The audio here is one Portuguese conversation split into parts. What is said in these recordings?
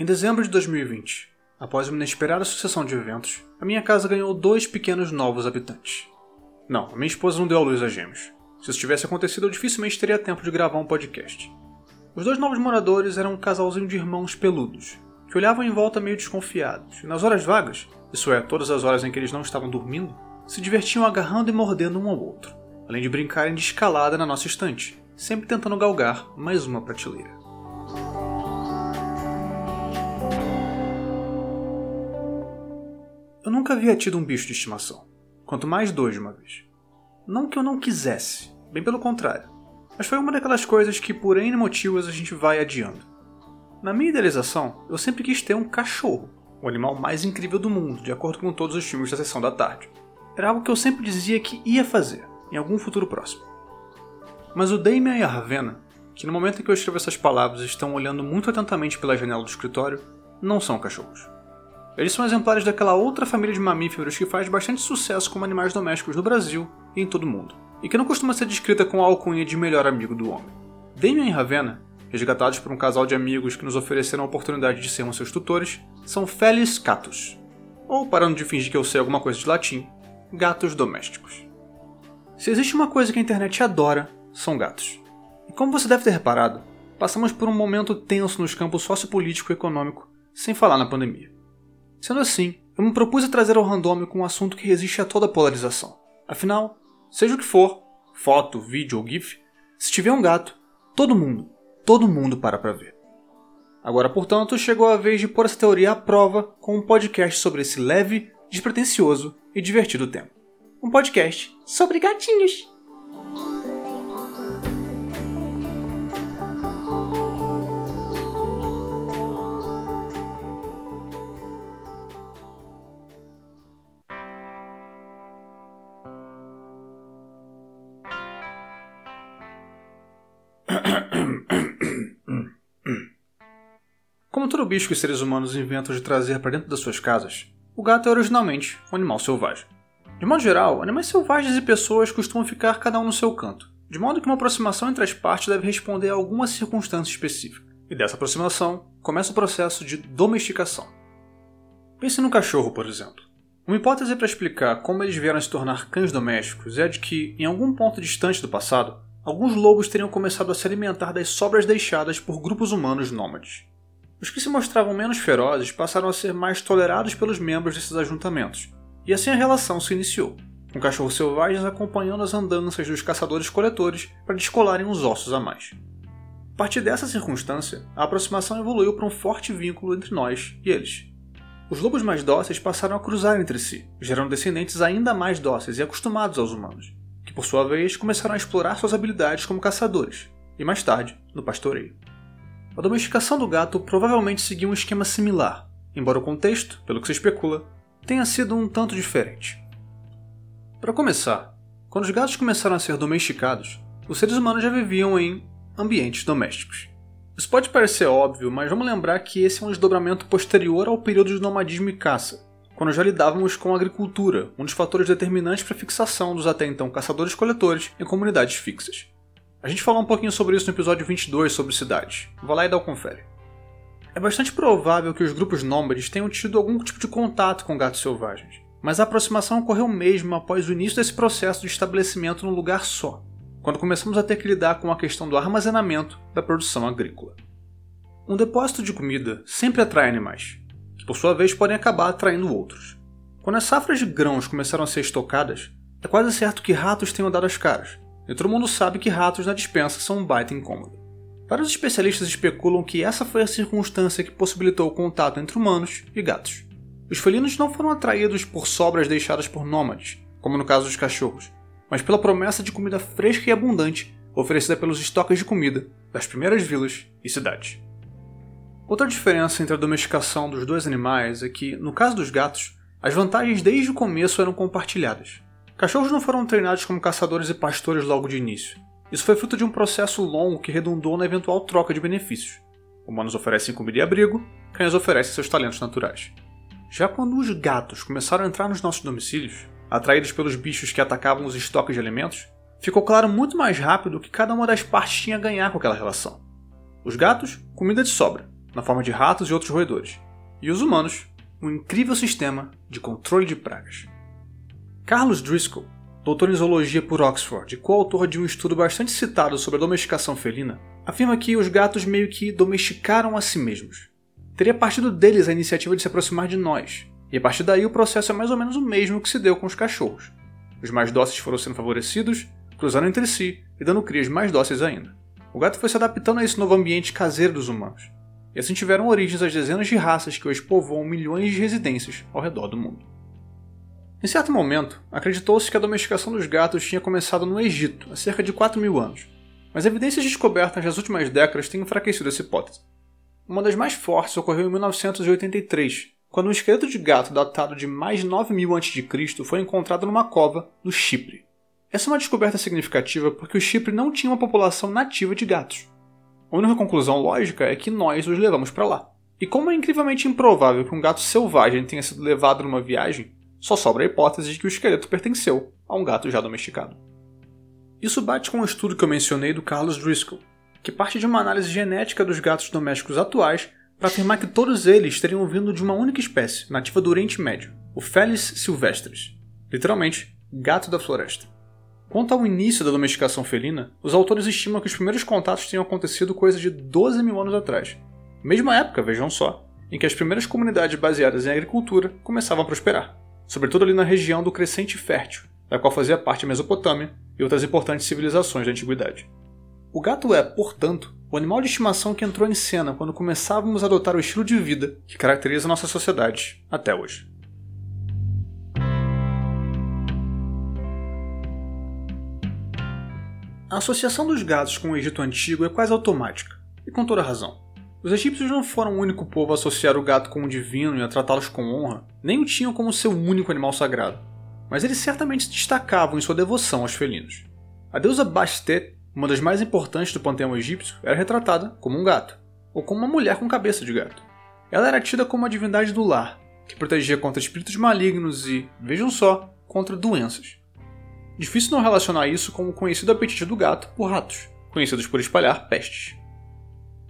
Em dezembro de 2020, após uma inesperada sucessão de eventos, a minha casa ganhou dois pequenos novos habitantes. Não, a minha esposa não deu a luz a gêmeos. Se isso tivesse acontecido, eu dificilmente teria tempo de gravar um podcast. Os dois novos moradores eram um casalzinho de irmãos peludos, que olhavam em volta meio desconfiados, e nas horas vagas, isso é, todas as horas em que eles não estavam dormindo, se divertiam agarrando e mordendo um ao outro, além de brincarem de escalada na nossa estante, sempre tentando galgar mais uma prateleira. Nunca havia tido um bicho de estimação, quanto mais dois de uma vez. Não que eu não quisesse, bem pelo contrário, mas foi uma daquelas coisas que por N motivos a gente vai adiando. Na minha idealização, eu sempre quis ter um cachorro, o animal mais incrível do mundo, de acordo com todos os filmes da sessão da tarde. Era algo que eu sempre dizia que ia fazer, em algum futuro próximo. Mas o Damien e a Ravenna, que no momento em que eu escrevo essas palavras estão olhando muito atentamente pela janela do escritório, não são cachorros. Eles são exemplares daquela outra família de mamíferos que faz bastante sucesso como animais domésticos no Brasil e em todo o mundo, e que não costuma ser descrita com a alcunha de melhor amigo do homem. Damien e Ravenna, resgatados por um casal de amigos que nos ofereceram a oportunidade de sermos seus tutores, são Felis catus, ou parando de fingir que eu sei alguma coisa de latim, gatos domésticos. Se existe uma coisa que a internet adora, são gatos. E como você deve ter reparado, passamos por um momento tenso nos campos sociopolítico e econômico, sem falar na pandemia. Sendo assim, eu me propus a trazer ao randômico um assunto que resiste a toda polarização. Afinal, seja o que for, foto, vídeo ou GIF, se tiver um gato, todo mundo, todo mundo para pra ver. Agora, portanto, chegou a vez de pôr essa teoria à prova com um podcast sobre esse leve, despretensioso e divertido tema. Um podcast sobre gatinhos. Como todo bicho que os seres humanos inventam de trazer para dentro das suas casas, o gato é originalmente um animal selvagem. De modo geral, animais selvagens e pessoas costumam ficar cada um no seu canto, de modo que uma aproximação entre as partes deve responder a alguma circunstância específica. E dessa aproximação começa o processo de domesticação. Pense no cachorro, por exemplo. Uma hipótese para explicar como eles vieram a se tornar cães domésticos é a de que, em algum ponto distante do passado, alguns lobos teriam começado a se alimentar das sobras deixadas por grupos humanos nômades. Os que se mostravam menos ferozes passaram a ser mais tolerados pelos membros desses ajuntamentos, e assim a relação se iniciou, com cachorros selvagens acompanhando as andanças dos caçadores-coletores para descolarem uns ossos a mais. A partir dessa circunstância, a aproximação evoluiu para um forte vínculo entre nós e eles. Os lobos mais dóceis passaram a cruzar entre si, gerando descendentes ainda mais dóceis e acostumados aos humanos, que por sua vez começaram a explorar suas habilidades como caçadores, e mais tarde, no pastoreio. A domesticação do gato provavelmente seguiu um esquema similar, embora o contexto, pelo que se especula, tenha sido um tanto diferente. Para começar, quando os gatos começaram a ser domesticados, os seres humanos já viviam em ambientes domésticos. Isso pode parecer óbvio, mas vamos lembrar que esse é um desdobramento posterior ao período de nomadismo e caça, quando já lidávamos com a agricultura, um dos fatores determinantes para a fixação dos até então caçadores-coletores em comunidades fixas. A gente falou um pouquinho sobre isso no episódio 22 sobre cidades. Vá lá e dá o um confere. É bastante provável que os grupos nômades tenham tido algum tipo de contato com gatos selvagens, mas a aproximação ocorreu mesmo após o início desse processo de estabelecimento num lugar só, quando começamos a ter que lidar com a questão do armazenamento da produção agrícola. Um depósito de comida sempre atrai animais, que por sua vez podem acabar atraindo outros. Quando as safras de grãos começaram a ser estocadas, é quase certo que ratos tenham dado as caras, e todo mundo sabe que ratos na dispensa são um baita incômodo. Vários especialistas especulam que essa foi a circunstância que possibilitou o contato entre humanos e gatos. Os felinos não foram atraídos por sobras deixadas por nômades, como no caso dos cachorros, mas pela promessa de comida fresca e abundante oferecida pelos estoques de comida das primeiras vilas e cidades. Outra diferença entre a domesticação dos dois animais é que, no caso dos gatos, as vantagens desde o começo eram compartilhadas. Cachorros não foram treinados como caçadores e pastores logo de início, isso foi fruto de um processo longo que redundou na eventual troca de benefícios. Humanos oferecem comida e abrigo, cães oferecem seus talentos naturais. Já quando os gatos começaram a entrar nos nossos domicílios, atraídos pelos bichos que atacavam os estoques de alimentos, ficou claro muito mais rápido que cada uma das partes tinha a ganhar com aquela relação. Os gatos, comida de sobra, na forma de ratos e outros roedores, e os humanos, um incrível sistema de controle de pragas. Carlos Driscoll, doutor em zoologia por Oxford e coautor de um estudo bastante citado sobre a domesticação felina, afirma que os gatos meio que domesticaram a si mesmos. Teria partido deles a iniciativa de se aproximar de nós, e a partir daí o processo é mais ou menos o mesmo que se deu com os cachorros. Os mais dóceis foram sendo favorecidos, cruzando entre si e dando crias mais dóceis ainda. O gato foi se adaptando a esse novo ambiente caseiro dos humanos, e assim tiveram origens as dezenas de raças que hoje povoam milhões de residências ao redor do mundo. Em certo momento, acreditou-se que a domesticação dos gatos tinha começado no Egito, há cerca de 4 mil anos, mas evidências descobertas nas últimas décadas têm enfraquecido essa hipótese. Uma das mais fortes ocorreu em 1983, quando um esqueleto de gato datado de mais de 9 mil a.C. foi encontrado numa cova no Chipre. Essa é uma descoberta significativa porque o Chipre não tinha uma população nativa de gatos. A única conclusão lógica é que nós os levamos para lá. E como é incrivelmente improvável que um gato selvagem tenha sido levado numa viagem, só sobra a hipótese de que o esqueleto pertenceu a um gato já domesticado. Isso bate com o estudo que eu mencionei do Carlos Driscoll, que parte de uma análise genética dos gatos domésticos atuais para afirmar que todos eles teriam vindo de uma única espécie, nativa do Oriente Médio, o Felis silvestris, literalmente, gato da floresta. Quanto ao início da domesticação felina, os autores estimam que os primeiros contatos tenham acontecido coisa de 12 mil anos atrás. Mesma época, vejam só, em que as primeiras comunidades baseadas em agricultura começavam a prosperar, sobretudo ali na região do Crescente Fértil, da qual fazia parte a Mesopotâmia e outras importantes civilizações da antiguidade. O gato é, portanto, o animal de estimação que entrou em cena quando começávamos a adotar o estilo de vida que caracteriza nossa sociedade até hoje. A associação dos gatos com o Egito Antigo é quase automática, e com toda razão. Os egípcios não foram o único povo a associar o gato com o divino e a tratá-los com honra, nem o tinham como seu único animal sagrado. Mas eles certamente se destacavam em sua devoção aos felinos. A deusa Bastet, uma das mais importantes do panteão egípcio, era retratada como um gato, ou como uma mulher com cabeça de gato. Ela era tida como a divindade do lar, que protegia contra espíritos malignos e, vejam só, contra doenças. Difícil não relacionar isso com o conhecido apetite do gato por ratos, conhecidos por espalhar pestes.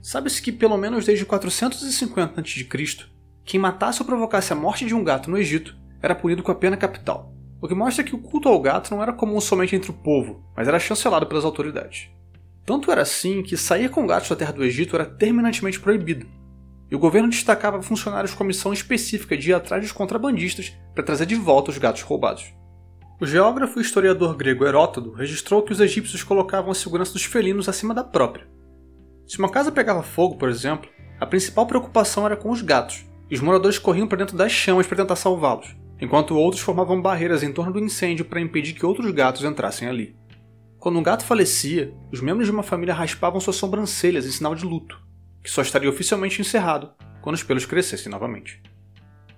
Sabe-se que pelo menos desde 450 a.C., quem matasse ou provocasse a morte de um gato no Egito era punido com a pena capital, o que mostra que o culto ao gato não era comum somente entre o povo, mas era chancelado pelas autoridades. Tanto era assim que sair com gatos da terra do Egito era terminantemente proibido, e o governo destacava funcionários com missão específica de ir atrás dos contrabandistas para trazer de volta os gatos roubados. O geógrafo e historiador grego Heródoto registrou que os egípcios colocavam a segurança dos felinos acima da própria. Se uma casa pegava fogo, por exemplo, a principal preocupação era com os gatos, e os moradores corriam para dentro das chamas para tentar salvá-los, enquanto outros formavam barreiras em torno do incêndio para impedir que outros gatos entrassem ali. Quando um gato falecia, os membros de uma família raspavam suas sobrancelhas em sinal de luto, que só estaria oficialmente encerrado quando os pelos crescessem novamente.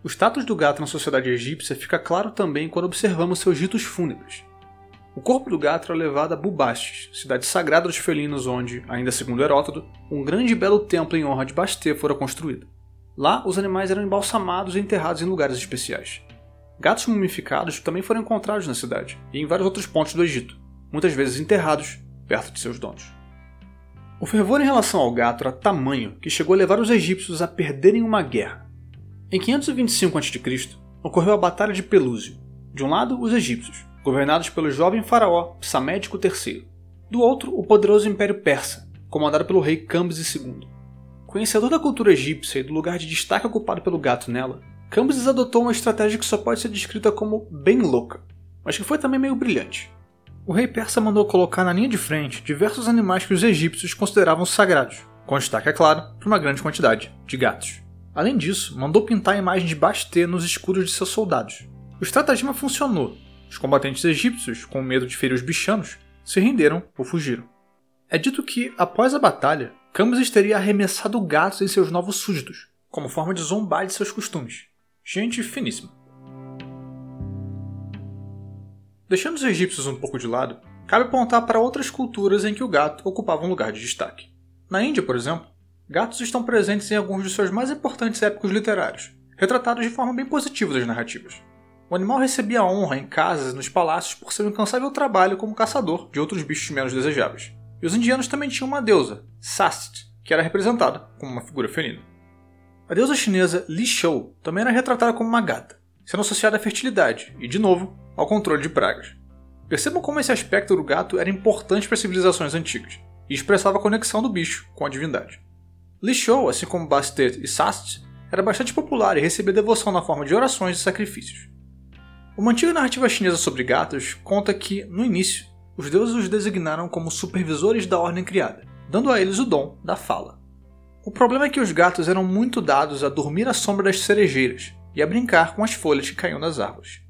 O status do gato na sociedade egípcia fica claro também quando observamos seus ritos fúnebres. O corpo do gato era levado a Bubastis, cidade sagrada dos felinos onde, ainda segundo Heródoto, um grande e belo templo em honra de Bastet fora construído. Lá, os animais eram embalsamados e enterrados em lugares especiais. Gatos mumificados também foram encontrados na cidade e em vários outros pontos do Egito, muitas vezes enterrados perto de seus donos. O fervor em relação ao gato era tamanho que chegou a levar os egípcios a perderem uma guerra. Em 525 a.C., ocorreu a Batalha de Pelúzio. De um lado, os egípcios, governados pelo jovem faraó Psamédico III. Do outro, o poderoso Império Persa, comandado pelo rei Cambises II. Conhecedor da cultura egípcia e do lugar de destaque ocupado pelo gato nela, Cambises adotou uma estratégia que só pode ser descrita como bem louca, mas que foi também meio brilhante. O rei persa mandou colocar na linha de frente diversos animais que os egípcios consideravam sagrados, com destaque, é claro, para uma grande quantidade de gatos. Além disso, mandou pintar a imagem de Bastet nos escudos de seus soldados. O estratagema funcionou. Os combatentes egípcios, com medo de ferir os bichanos, se renderam ou fugiram. É dito que, após a batalha, Cambyses teria arremessado gatos em seus novos súditos, como forma de zombar de seus costumes. Gente finíssima. Deixando os egípcios um pouco de lado, cabe apontar para outras culturas em que o gato ocupava um lugar de destaque. Na Índia, por exemplo, gatos estão presentes em alguns de seus mais importantes épicos literários, retratados de forma bem positiva das narrativas. O animal recebia honra em casas e nos palácios por seu incansável trabalho como caçador de outros bichos menos desejáveis. E os indianos também tinham uma deusa, Sast, que era representada como uma figura felina. A deusa chinesa Li Shou também era retratada como uma gata, sendo associada à fertilidade e, de novo, ao controle de pragas. Percebam como esse aspecto do gato era importante para as civilizações antigas e expressava a conexão do bicho com a divindade. Li Shou, assim como Bastet e Sast, era bastante popular e recebia devoção na forma de orações e sacrifícios. Uma antiga narrativa chinesa sobre gatos conta que, no início, os deuses os designaram como supervisores da ordem criada, dando a eles o dom da fala. O problema é que os gatos eram muito dados a dormir à sombra das cerejeiras e a brincar com as folhas que caíam das árvores.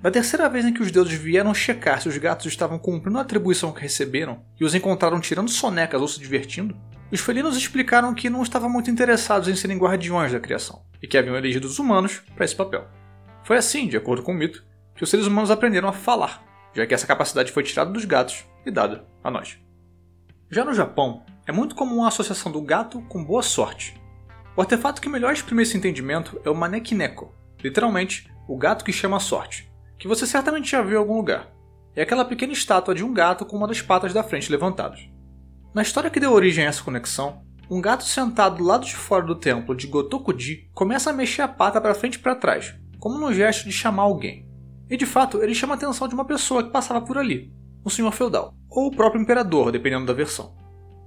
Da terceira vez em que os deuses vieram checar se os gatos estavam cumprindo a atribuição que receberam e os encontraram tirando sonecas ou se divertindo, os felinos explicaram que não estavam muito interessados em serem guardiões da criação e que haviam elegido os humanos para esse papel. Foi assim, de acordo com o mito, que os seres humanos aprenderam a falar, já que essa capacidade foi tirada dos gatos e dada a nós. Já no Japão, é muito comum a associação do gato com boa sorte. O artefato que melhor exprime esse entendimento é o Manekineko, literalmente, o gato que chama a sorte, que você certamente já viu em algum lugar. É aquela pequena estátua de um gato com uma das patas da frente levantadas. Na história que deu origem a essa conexão, um gato sentado do lado de fora do templo de Gotokuji começa a mexer a pata para frente e para trás, como num gesto de chamar alguém. E de fato, ele chama a atenção de uma pessoa que passava por ali, um senhor feudal, ou o próprio imperador, dependendo da versão.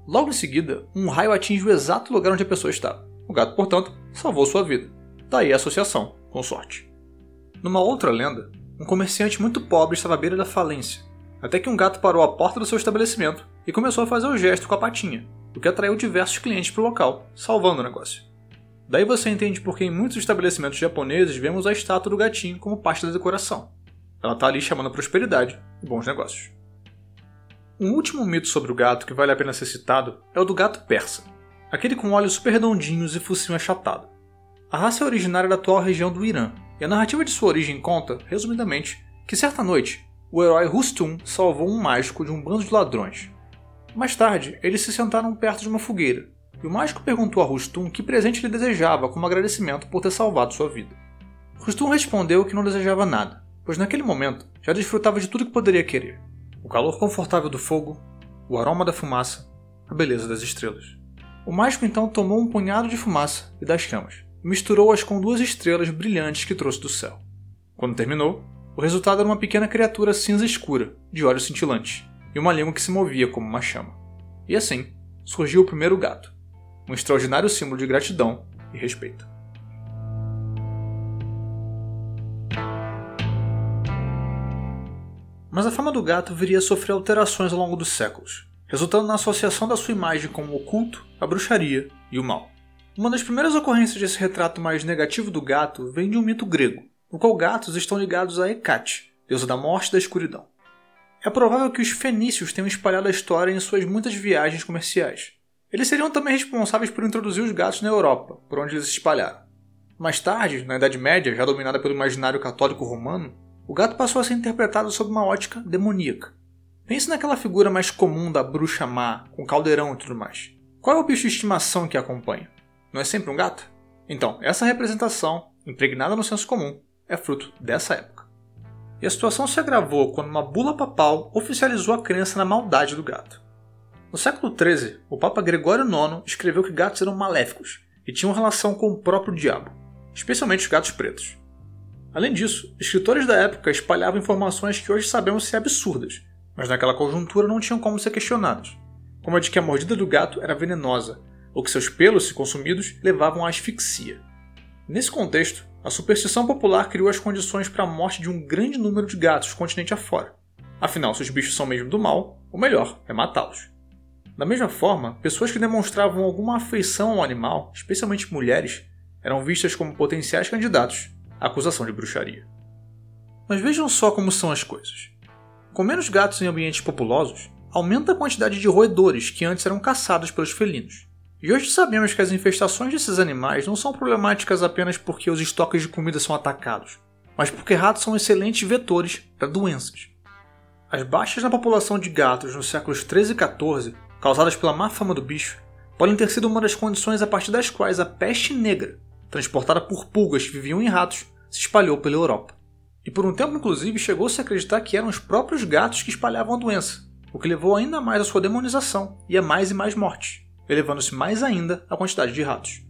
Logo em seguida, um raio atinge o exato lugar onde a pessoa estava. O gato, portanto, salvou sua vida. Daí a associação com sorte. Numa outra lenda, um comerciante muito pobre estava à beira da falência, até que um gato parou à porta do seu estabelecimento e começou a fazer o gesto com a patinha, o que atraiu diversos clientes para o local, salvando o negócio. Daí você entende por que em muitos estabelecimentos japoneses vemos a estátua do gatinho como parte da decoração. Ela está ali chamando a prosperidade e bons negócios. Um último mito sobre o gato que vale a pena ser citado é o do gato persa, aquele com olhos super redondinhos e focinho achatado. A raça é originária da atual região do Irã e a narrativa de sua origem conta, resumidamente, que certa noite, o herói Rustum salvou um mágico de um bando de ladrões. Mais tarde, eles se sentaram perto de uma fogueira, e o mágico perguntou a Rustum que presente ele desejava como agradecimento por ter salvado sua vida. Rustum respondeu que não desejava nada, pois naquele momento já desfrutava de tudo que poderia querer: o calor confortável do fogo, o aroma da fumaça, a beleza das estrelas. O mágico então tomou um punhado de fumaça e das chamas, misturou-as com duas estrelas brilhantes que trouxe do céu. Quando terminou, o resultado era uma pequena criatura cinza escura, de olhos cintilantes, e uma língua que se movia como uma chama. E assim surgiu o primeiro gato, um extraordinário símbolo de gratidão e respeito. Mas a fama do gato viria a sofrer alterações ao longo dos séculos, resultando na associação da sua imagem com o oculto, a bruxaria e o mal. Uma das primeiras ocorrências desse retrato mais negativo do gato vem de um mito grego, no qual gatos estão ligados a Hecate, deusa da morte e da escuridão. É provável que os fenícios tenham espalhado a história em suas muitas viagens comerciais. Eles seriam também responsáveis por introduzir os gatos na Europa, por onde eles se espalharam. Mais tarde, na Idade Média, já dominada pelo imaginário católico romano, o gato passou a ser interpretado sob uma ótica demoníaca. Pense naquela figura mais comum da bruxa má, com caldeirão e tudo mais. Qual é o bicho de estimação que a acompanha? não é sempre um gato? Então, essa representação, impregnada no senso comum, é fruto dessa época. E a situação se agravou quando uma bula papal oficializou a crença na maldade do gato. No século XIII, o Papa Gregório IX escreveu que gatos eram maléficos e tinham relação com o próprio diabo, especialmente os gatos pretos. Além disso, escritores da época espalhavam informações que hoje sabemos ser absurdas, mas naquela conjuntura não tinham como ser questionadas, como a de que a mordida do gato era venenosa ou que seus pelos, se consumidos, levavam à asfixia. Nesse contexto, a superstição popular criou as condições para a morte de um grande número de gatos continente afora. Afinal, se os bichos são mesmo do mal, o melhor é matá-los. Da mesma forma, pessoas que demonstravam alguma afeição ao animal, especialmente mulheres, eram vistas como potenciais candidatos à acusação de bruxaria. Mas vejam só como são as coisas. Com menos gatos em ambientes populosos, aumenta a quantidade de roedores que antes eram caçados pelos felinos. E hoje sabemos que as infestações desses animais não são problemáticas apenas porque os estoques de comida são atacados, mas porque ratos são excelentes vetores para doenças. As baixas na população de gatos nos séculos 13 e 14, causadas pela má fama do bicho, podem ter sido uma das condições a partir das quais a peste negra, transportada por pulgas que viviam em ratos, se espalhou pela Europa. E por um tempo, inclusive, chegou-se a acreditar que eram os próprios gatos que espalhavam a doença, o que levou ainda mais à sua demonização e a mais e mais mortes elevando-se mais ainda a quantidade de ratos.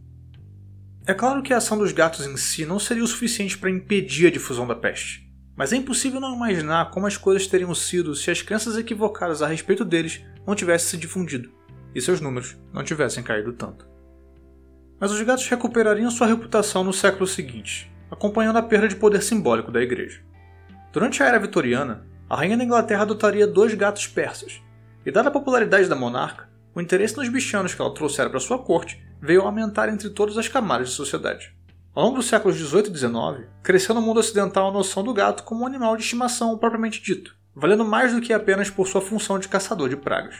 É claro que a ação dos gatos em si não seria o suficiente para impedir a difusão da peste, mas é impossível não imaginar como as coisas teriam sido se as crenças equivocadas a respeito deles não tivessem se difundido e seus números não tivessem caído tanto. Mas os gatos recuperariam sua reputação no século seguinte, acompanhando a perda de poder simbólico da igreja. Durante a era vitoriana, a rainha da Inglaterra adotaria dois gatos persas, e dada a popularidade da monarca, o interesse nos bichanos que ela trouxera para sua corte veio aumentar entre todas as camadas de sociedade. Ao longo dos séculos 18 e 19, cresceu no mundo ocidental a noção do gato como um animal de estimação propriamente dito, valendo mais do que apenas por sua função de caçador de pragas.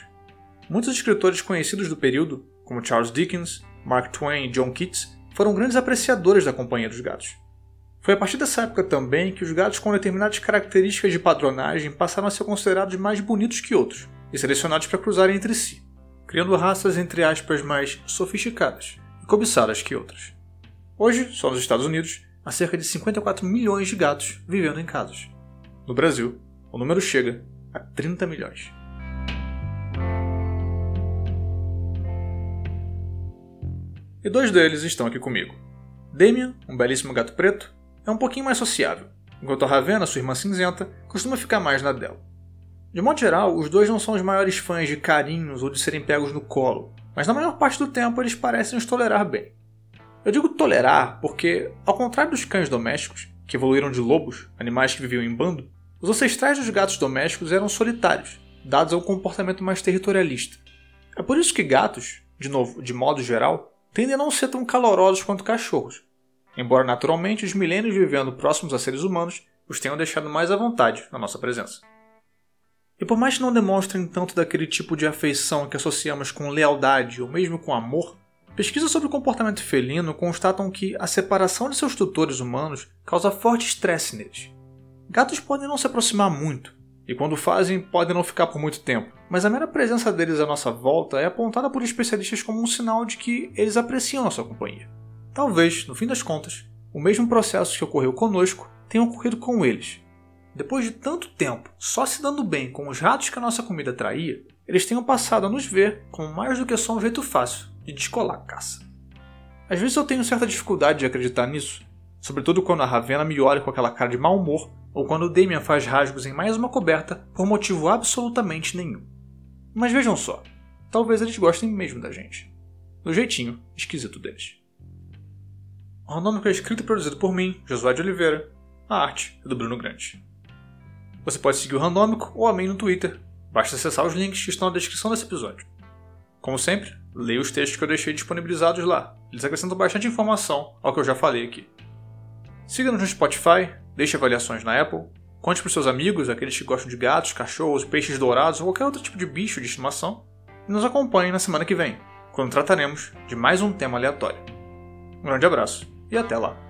Muitos escritores conhecidos do período, como Charles Dickens, Mark Twain e John Keats, foram grandes apreciadores da companhia dos gatos. Foi a partir dessa época também que os gatos com determinadas características de padronagem passaram a ser considerados mais bonitos que outros e selecionados para cruzarem entre si, criando raças entre aspas mais sofisticadas e cobiçadas que outras. Hoje, só nos Estados Unidos, há cerca de 54 milhões de gatos vivendo em casas. No Brasil, o número chega a 30 milhões. E dois deles estão aqui comigo. Damien, um belíssimo gato preto, é um pouquinho mais sociável, enquanto a Ravena, sua irmã cinzenta, costuma ficar mais na dela. De modo geral, os dois não são os maiores fãs de carinhos ou de serem pegos no colo, mas na maior parte do tempo eles parecem os tolerar bem. Eu digo tolerar porque, ao contrário dos cães domésticos, que evoluíram de lobos, animais que viviam em bando, os ancestrais dos gatos domésticos eram solitários, dados a um comportamento mais territorialista. É por isso que gatos, de novo, de modo geral, tendem a não ser tão calorosos quanto cachorros, embora naturalmente os milênios vivendo próximos a seres humanos os tenham deixado mais à vontade na nossa presença. E por mais que não demonstrem tanto daquele tipo de afeição que associamos com lealdade ou mesmo com amor, pesquisas sobre o comportamento felino constatam que a separação de seus tutores humanos causa forte estresse neles. Gatos podem não se aproximar muito, e quando fazem, podem não ficar por muito tempo. Mas a mera presença deles à nossa volta é apontada por especialistas como um sinal de que eles apreciam nossa companhia. Talvez, no fim das contas, o mesmo processo que ocorreu conosco tenha ocorrido com eles. Depois de tanto tempo só se dando bem com os ratos que a nossa comida traía, eles tenham passado a nos ver como mais do que só um jeito fácil de descolar a caça. Às vezes eu tenho certa dificuldade de acreditar nisso, sobretudo quando a Ravena me olha com aquela cara de mau humor ou quando Damian faz rasgos em mais uma coberta por motivo absolutamente nenhum. Mas vejam só, talvez eles gostem mesmo da gente. Do jeitinho esquisito deles. O Randômico é escrito e produzido por mim, Josué de Oliveira. A arte é do Bruno Grande. Você pode seguir o Randômico ou a mim no Twitter. Basta acessar os links que estão na descrição desse episódio. Como sempre, leia os textos que eu deixei disponibilizados lá. Eles acrescentam bastante informação ao que eu já falei aqui. Siga-nos no Spotify, deixe avaliações na Apple, conte para seus amigos, aqueles que gostam de gatos, cachorros, peixes dourados ou qualquer outro tipo de bicho de estimação, e nos acompanhe na semana que vem, quando trataremos de mais um tema aleatório. Um grande abraço e até lá!